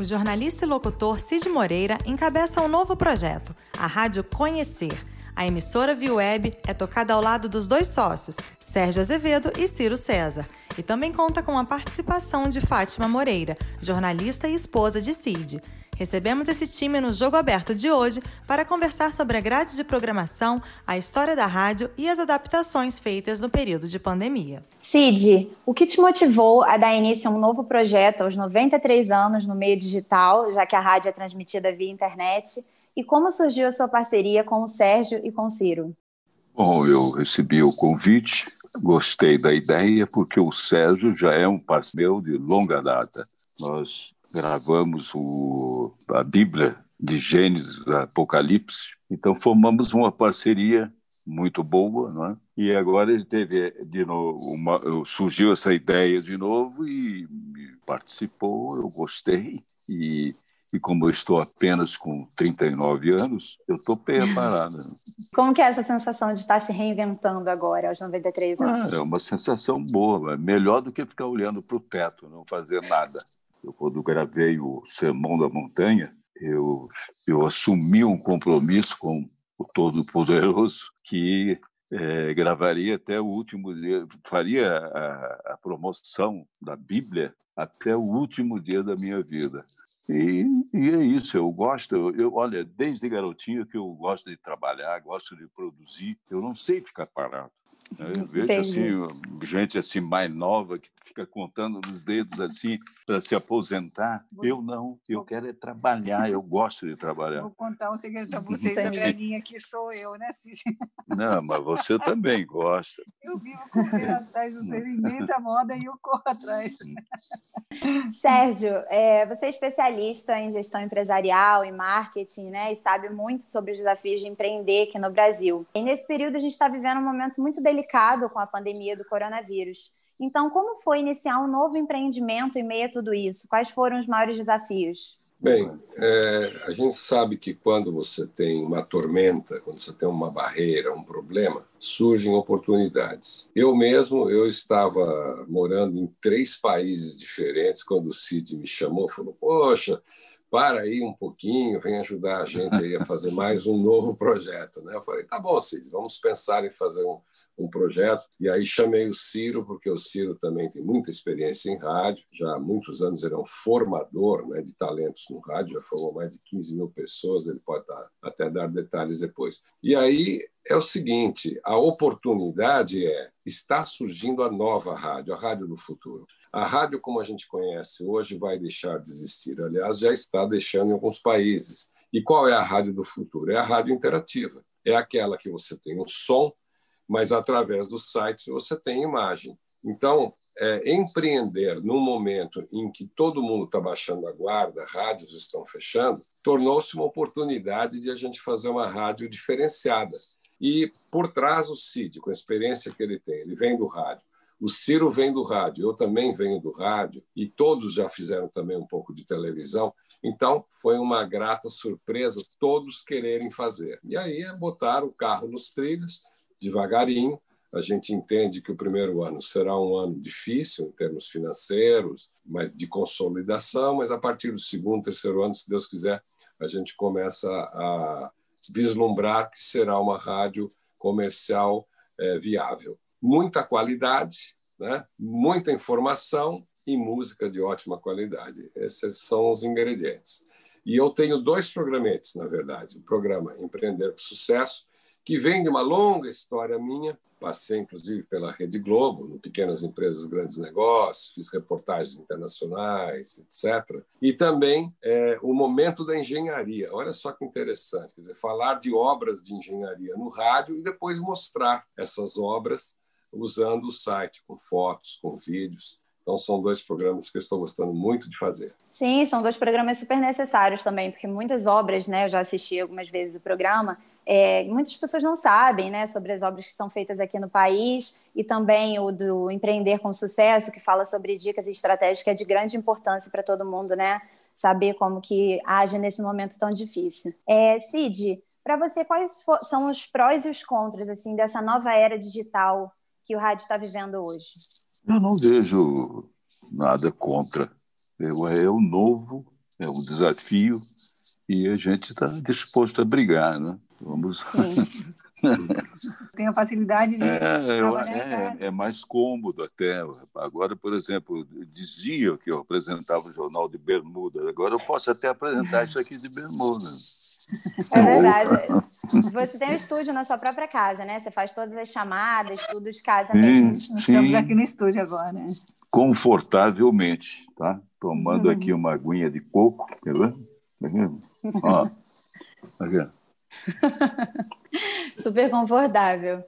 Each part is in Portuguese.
o jornalista e locutor Cid Moreira encabeça um novo projeto, a Rádio Conhecer. A emissora Via Web é tocada ao lado dos dois sócios, Sérgio Azevedo e Ciro César, e também conta com a participação de Fátima Moreira, jornalista e esposa de Cid. Recebemos esse time no Jogo Aberto de hoje para conversar sobre a grade de programação, a história da rádio e as adaptações feitas no período de pandemia. Cid, o que te motivou a dar início a um novo projeto aos 93 anos no meio digital, já que a rádio é transmitida via internet? E como surgiu a sua parceria com o Sérgio e com o Ciro? Bom, eu recebi o convite, gostei da ideia, porque o Sérgio já é um parceiro de longa data. Nós gravamos o, a Bíblia de Gênesis, Apocalipse, então formamos uma parceria muito boa, não é? E agora ele teve de novo uma, surgiu essa ideia de novo e participou, eu gostei e e como eu estou apenas com 39 anos, eu estou preparada. Como que é essa sensação de estar se reinventando agora, aos 93 anos? Ah, é uma sensação boa, melhor do que ficar olhando para o teto, não fazer nada. Eu, quando gravei o Sermão da Montanha, eu, eu assumi um compromisso com o Todo-Poderoso que é, gravaria até o último dia, faria a, a, promoção da Bíblia até o último dia da minha vida. E, e é isso, eu gosto, eu, olha, desde garotinho que eu gosto de trabalhar, gosto de produzir, eu não sei ficar parado. Né? Eu vejo assim, gente assim mais nova que fica contando nos dedos assim para se aposentar. Eu não, eu quero é trabalhar, eu gosto de trabalhar. Vou contar um segredo para vocês, a velhinha que sou eu, né, Cid? Não, mas você também gosta. Eu vivo correndo atrás dos inventa a moda e eu corro atrás. Sérgio, é, você é especialista em gestão empresarial e marketing, né, e sabe muito sobre os desafios de empreender aqui no Brasil. E nesse período a gente está vivendo um momento muito delicado com a pandemia do coronavírus. Então, como foi iniciar um novo empreendimento em meio a tudo isso? Quais foram os maiores desafios? Bem, é, a gente sabe que quando você tem uma tormenta, quando você tem uma barreira, um problema, surgem oportunidades. Eu mesmo, eu estava morando em três países diferentes quando o Cid me chamou, falou: "Poxa, para aí um pouquinho, vem ajudar a gente a fazer mais um novo projeto. Né? Eu falei, tá bom, Ciro, vamos pensar em fazer um, um projeto. E aí chamei o Ciro, porque o Ciro também tem muita experiência em rádio, já há muitos anos ele é um formador né, de talentos no rádio, já formou mais de 15 mil pessoas, ele pode dar, até dar detalhes depois. E aí é o seguinte: a oportunidade é está surgindo a nova rádio, a rádio do futuro. A rádio como a gente conhece hoje vai deixar de existir. Aliás, já está deixando em alguns países. E qual é a rádio do futuro? É a rádio interativa. É aquela que você tem um som, mas através dos sites você tem imagem. Então, é, empreender num momento em que todo mundo está baixando a guarda, rádios estão fechando, tornou-se uma oportunidade de a gente fazer uma rádio diferenciada. E por trás o Cid, com a experiência que ele tem, ele vem do rádio. O Ciro vem do rádio, eu também venho do rádio, e todos já fizeram também um pouco de televisão. Então, foi uma grata surpresa todos quererem fazer. E aí é botar o carro nos trilhos, devagarinho. A gente entende que o primeiro ano será um ano difícil em termos financeiros, mas de consolidação, mas a partir do segundo, terceiro ano, se Deus quiser, a gente começa a vislumbrar que será uma rádio comercial é, viável. Muita qualidade, né? muita informação e música de ótima qualidade. Esses são os ingredientes. E eu tenho dois programetes, na verdade. O programa Empreender com Sucesso, que vem de uma longa história minha, Passei, inclusive, pela Rede Globo, no Pequenas Empresas, Grandes Negócios, fiz reportagens internacionais, etc. E também é, o momento da engenharia. Olha só que interessante, quer dizer, falar de obras de engenharia no rádio e depois mostrar essas obras usando o site, com fotos, com vídeos. Então, são dois programas que eu estou gostando muito de fazer. Sim, são dois programas super necessários também, porque muitas obras, né, eu já assisti algumas vezes o programa, é, muitas pessoas não sabem né, sobre as obras que são feitas aqui no país e também o do Empreender com Sucesso, que fala sobre dicas e estratégias que é de grande importância para todo mundo, né? Saber como que age nesse momento tão difícil. É, Cid, para você, quais são os prós e os contras assim dessa nova era digital que o rádio está vivendo hoje? Eu não vejo nada contra. É o novo, é um desafio e a gente está disposto a brigar, né? Vamos. Tem a facilidade de. É, é, é, mais cômodo até. Agora, por exemplo, dizia que eu apresentava o jornal de bermuda. Agora eu posso até apresentar isso aqui de bermuda. É verdade. Você tem um estúdio na sua própria casa, né? Você faz todas as chamadas, tudo de casa sim, mesmo. Nós estamos aqui no estúdio agora. Né? Confortavelmente, tá? Tomando uhum. aqui uma aguinha de coco, quer ver? Tá vendo? Ó, tá vendo? Super confortável.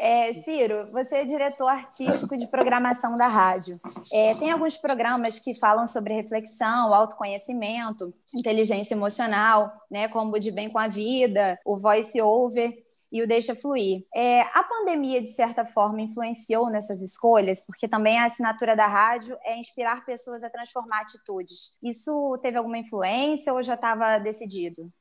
É, Ciro, você é diretor artístico de programação da rádio. É, tem alguns programas que falam sobre reflexão, autoconhecimento, inteligência emocional, né, como o De Bem com a Vida, o Voice Over e o Deixa Fluir. É, a pandemia, de certa forma, influenciou nessas escolhas, porque também a assinatura da rádio é inspirar pessoas a transformar atitudes. Isso teve alguma influência ou já estava decidido?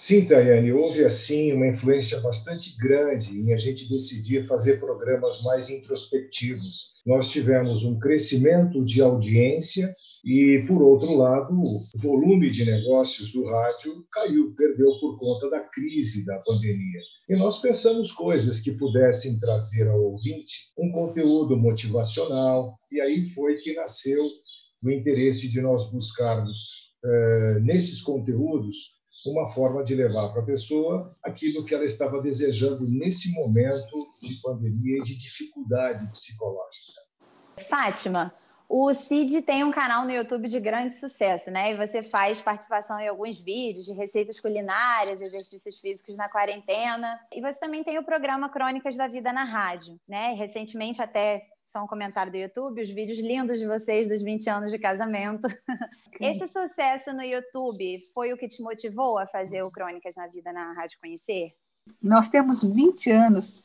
Sim, Tayane, houve assim uma influência bastante grande em a gente decidir fazer programas mais introspectivos. Nós tivemos um crescimento de audiência e, por outro lado, o volume de negócios do rádio caiu, perdeu por conta da crise da pandemia. E nós pensamos coisas que pudessem trazer ao ouvinte um conteúdo motivacional, e aí foi que nasceu o interesse de nós buscarmos, nesses conteúdos, uma forma de levar para a pessoa aquilo que ela estava desejando nesse momento de pandemia e de dificuldade psicológica. Fátima, o Cid tem um canal no YouTube de grande sucesso, né? E você faz participação em alguns vídeos de receitas culinárias, exercícios físicos na quarentena. E você também tem o programa Crônicas da Vida na Rádio, né? E recentemente até só um comentário do YouTube, os vídeos lindos de vocês dos 20 anos de casamento. Esse sucesso no YouTube foi o que te motivou a fazer o Crônicas na Vida na Rádio Conhecer? Nós temos 20 anos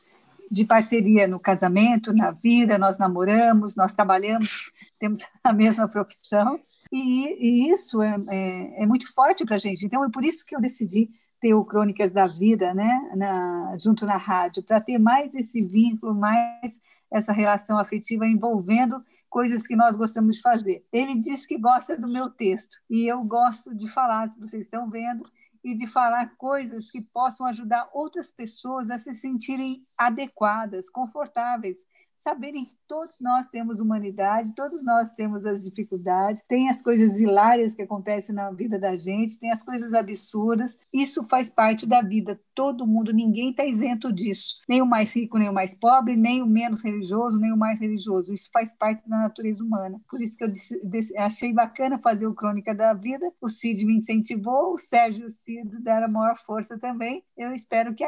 de parceria no casamento, na vida, nós namoramos, nós trabalhamos, temos a mesma profissão, e, e isso é, é, é muito forte para a gente. Então, é por isso que eu decidi ter o Crônicas da Vida né, na, junto na rádio, para ter mais esse vínculo, mais essa relação afetiva envolvendo coisas que nós gostamos de fazer. Ele diz que gosta do meu texto e eu gosto de falar, vocês estão vendo, e de falar coisas que possam ajudar outras pessoas a se sentirem adequadas, confortáveis saberem que todos nós temos humanidade, todos nós temos as dificuldades, tem as coisas hilárias que acontecem na vida da gente, tem as coisas absurdas. Isso faz parte da vida. Todo mundo, ninguém está isento disso. Nem o mais rico, nem o mais pobre, nem o menos religioso, nem o mais religioso. Isso faz parte da natureza humana. Por isso que eu disse, achei bacana fazer o Crônica da Vida. O Cid me incentivou, o Sérgio e o Cid deram maior força também. Eu espero que,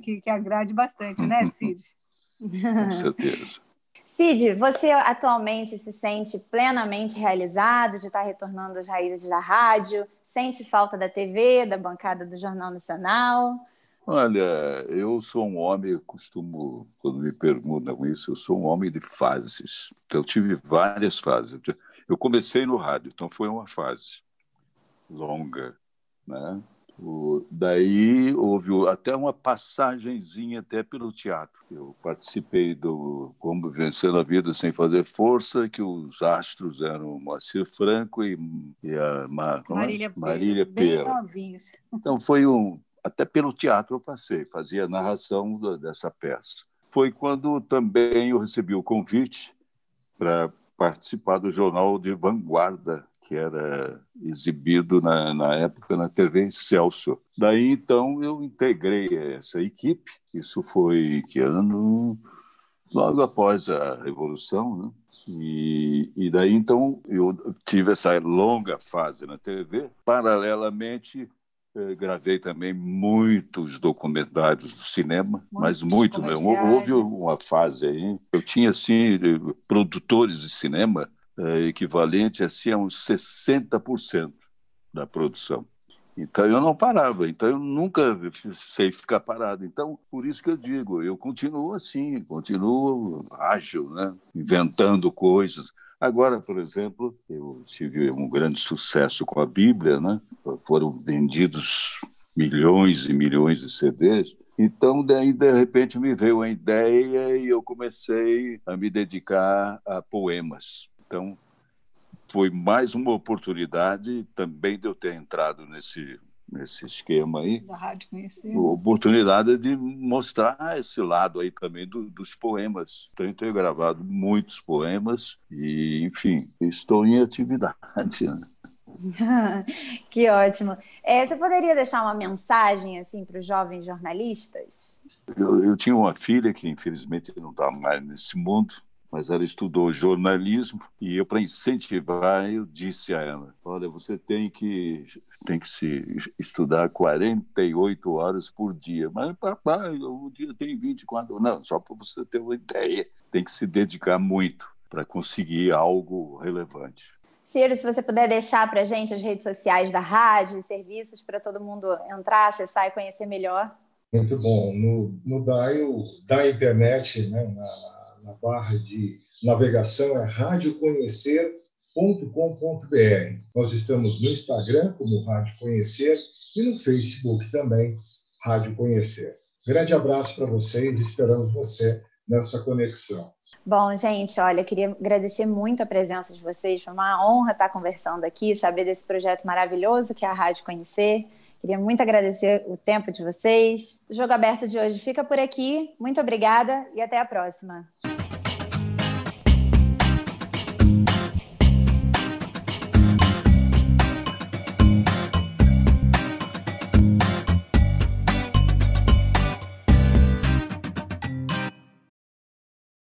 que, que agrade bastante, né, Cid? Com certeza. Cid, você atualmente se sente plenamente realizado de estar retornando às raízes da rádio? Sente falta da TV, da bancada do Jornal Nacional? Olha, eu sou um homem, eu costumo, quando me perguntam isso, eu sou um homem de fases. Então, eu tive várias fases. Eu comecei no rádio, então foi uma fase longa, né? O, daí houve até uma passagenzinha até pelo teatro. Eu participei do Como Vencer a Vida Sem Fazer Força, que os astros eram Moacir Franco e, e a Ma, é? Marília, Marília Pera. Então foi um até pelo teatro eu passei, fazia a narração dessa peça. Foi quando também eu recebi o convite para participar do jornal de vanguarda que era exibido na, na época na TV Excelsior. Daí, então, eu integrei essa equipe. Isso foi que ano? Logo após a Revolução, né? E, e daí, então, eu tive essa longa fase na TV. Paralelamente, eh, gravei também muitos documentários do cinema, muitos mas muito mesmo. Houve uma fase aí. Eu tinha, assim, produtores de cinema é, equivalente assim, a uns 60% da produção. Então eu não parava, então eu nunca sei ficar parado. Então, por isso que eu digo, eu continuo assim, continuo ágil, né? inventando coisas. Agora, por exemplo, eu tive um grande sucesso com a Bíblia, né? foram vendidos milhões e milhões de CDs. Então, daí, de repente, me veio a ideia e eu comecei a me dedicar a poemas. Então, foi mais uma oportunidade também de eu ter entrado nesse nesse esquema aí, da rádio conhecer. oportunidade de mostrar esse lado aí também do, dos poemas. Tenho gravado muitos poemas e, enfim, estou em atividade. Né? que ótimo. É, você poderia deixar uma mensagem assim para os jovens jornalistas? Eu, eu, tinha uma filha que infelizmente não está mais nesse mundo, mas ela estudou jornalismo e eu para incentivar eu disse a ela: olha, você tem que tem que se estudar 48 horas por dia. Mas papai, o dia tem 24. Não, só para você ter uma ideia, tem que se dedicar muito para conseguir algo relevante. Ciro, se você puder deixar para a gente as redes sociais da rádio e serviços para todo mundo entrar, acessar e conhecer melhor. Muito bom. No, no dial da internet, né, na, na barra de navegação, é radioconhecer.com.br. Nós estamos no Instagram como Rádio Conhecer e no Facebook também, Rádio Conhecer. Grande abraço para vocês, esperamos você nessa conexão. Bom, gente, olha, queria agradecer muito a presença de vocês. Foi uma honra estar conversando aqui, saber desse projeto maravilhoso que é a Rádio Conhecer. Queria muito agradecer o tempo de vocês. O Jogo Aberto de hoje fica por aqui. Muito obrigada e até a próxima.